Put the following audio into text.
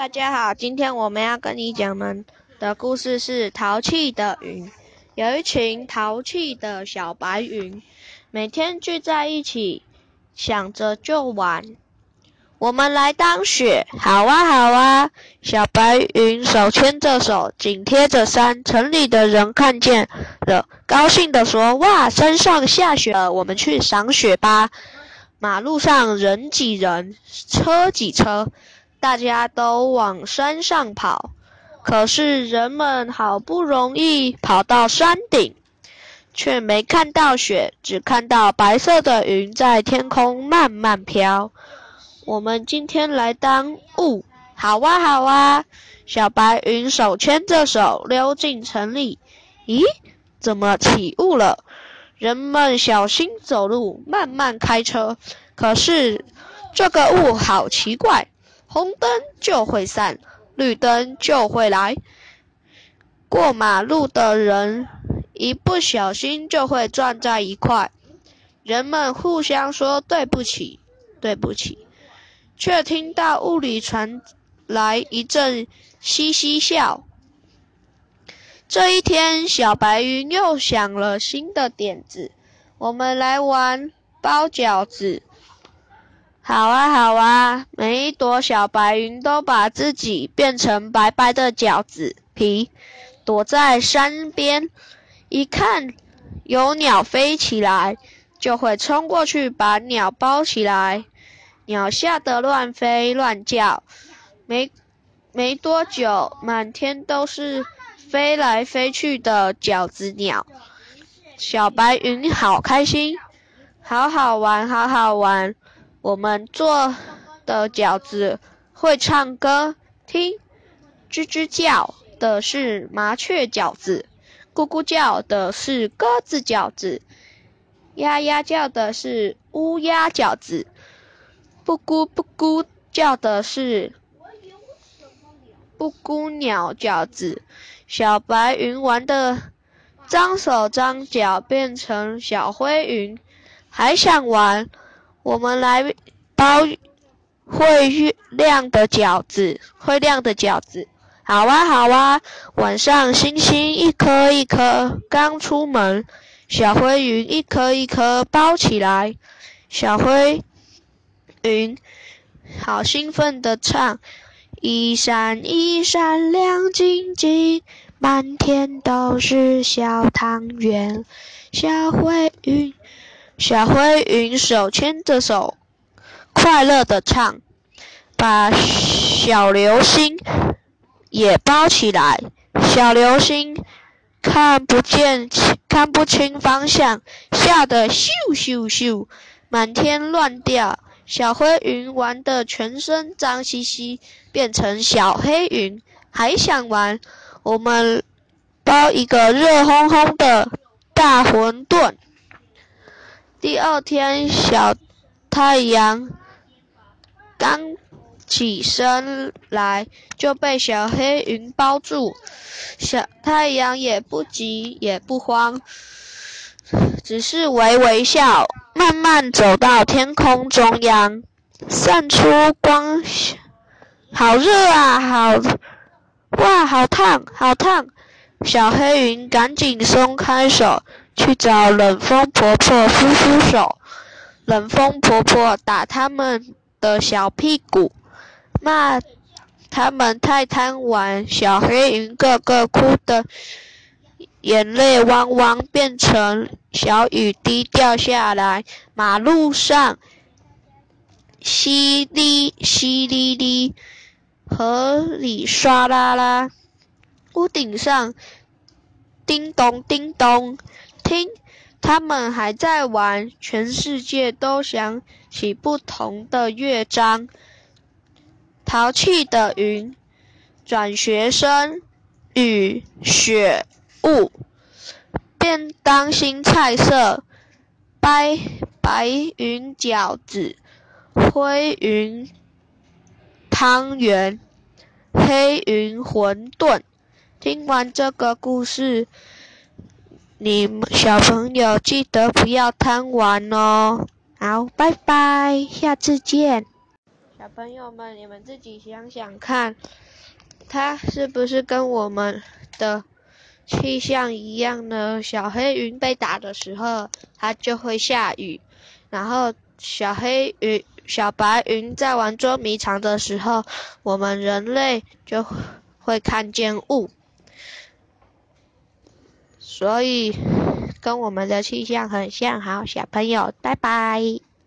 大家好，今天我们要跟你讲们的故事是淘气的云。有一群淘气的小白云，每天聚在一起，想着就玩。我们来当雪，好啊好啊！小白云手牵着手，紧贴着山。城里的人看见了，高兴地说：“哇，山上下雪了，我们去赏雪吧！”马路上人挤人，车挤车，大家都往山上跑。可是人们好不容易跑到山顶，却没看到雪，只看到白色的云在天空慢慢飘。我们今天来当雾，好哇好哇！小白云手牵着手溜进城里。咦，怎么起雾了？人们小心走路，慢慢开车。可是这个雾好奇怪，红灯就会散，绿灯就会来。过马路的人一不小心就会撞在一块。人们互相说对不起，对不起。却听到雾里传来一阵嘻嘻笑。这一天，小白云又想了新的点子：“我们来玩包饺子。”好啊，好啊！每一朵小白云都把自己变成白白的饺子皮，躲在山边。一看有鸟飞起来，就会冲过去把鸟包起来。鸟吓得乱飞乱叫，没没多久，满天都是飞来飞去的饺子鸟。小白云好开心，好好玩，好好玩。我们做的饺子会唱歌，听，吱吱叫的是麻雀饺子，咕咕叫的是鸽子饺子，呀呀叫的是乌鸦饺子。布谷布谷叫的是布谷鸟饺子，小白云玩的张手张脚变成小灰云，还想玩？我们来包会亮的饺子，会亮的饺子，好啊好啊！晚上星星一颗一颗，刚出门，小灰云一颗一颗包起来，小灰。云，好兴奋的唱，一闪一闪亮晶晶，满天都是小汤圆。小灰云，小灰云手牵着手，快乐的唱，把小流星也包起来。小流星看不见，看不清方向，吓得咻咻咻，满天乱掉。小灰云玩的全身脏兮兮，变成小黑云，还想玩？我们包一个热烘烘的大馄饨。第二天，小太阳刚起身来，就被小黑云包住。小太阳也不急也不慌，只是微微笑。慢慢走到天空中央，散出光，好热啊！好，哇，好烫，好烫！小黑云赶紧松开手，去找冷风婆婆敷敷手。冷风婆婆打他们的小屁股，骂他们太贪玩。小黑云个个哭的。眼泪汪汪变成小雨滴掉下来，马路上淅沥淅沥沥，河里唰啦啦，屋顶上叮咚叮咚，听，他们还在玩，全世界都响起不同的乐章。淘气的云，转学生，雨雪。雾，便当新菜色，白白云饺子，灰云汤圆，黑云馄饨。听完这个故事，你们小朋友记得不要贪玩哦。好，拜拜，下次见。小朋友们，你们自己想想看，它是不是跟我们的气象一样呢？小黑云被打的时候，它就会下雨；然后小黑云、小白云在玩捉迷藏的时候，我们人类就会看见雾。所以跟我们的气象很像。好，小朋友，拜拜。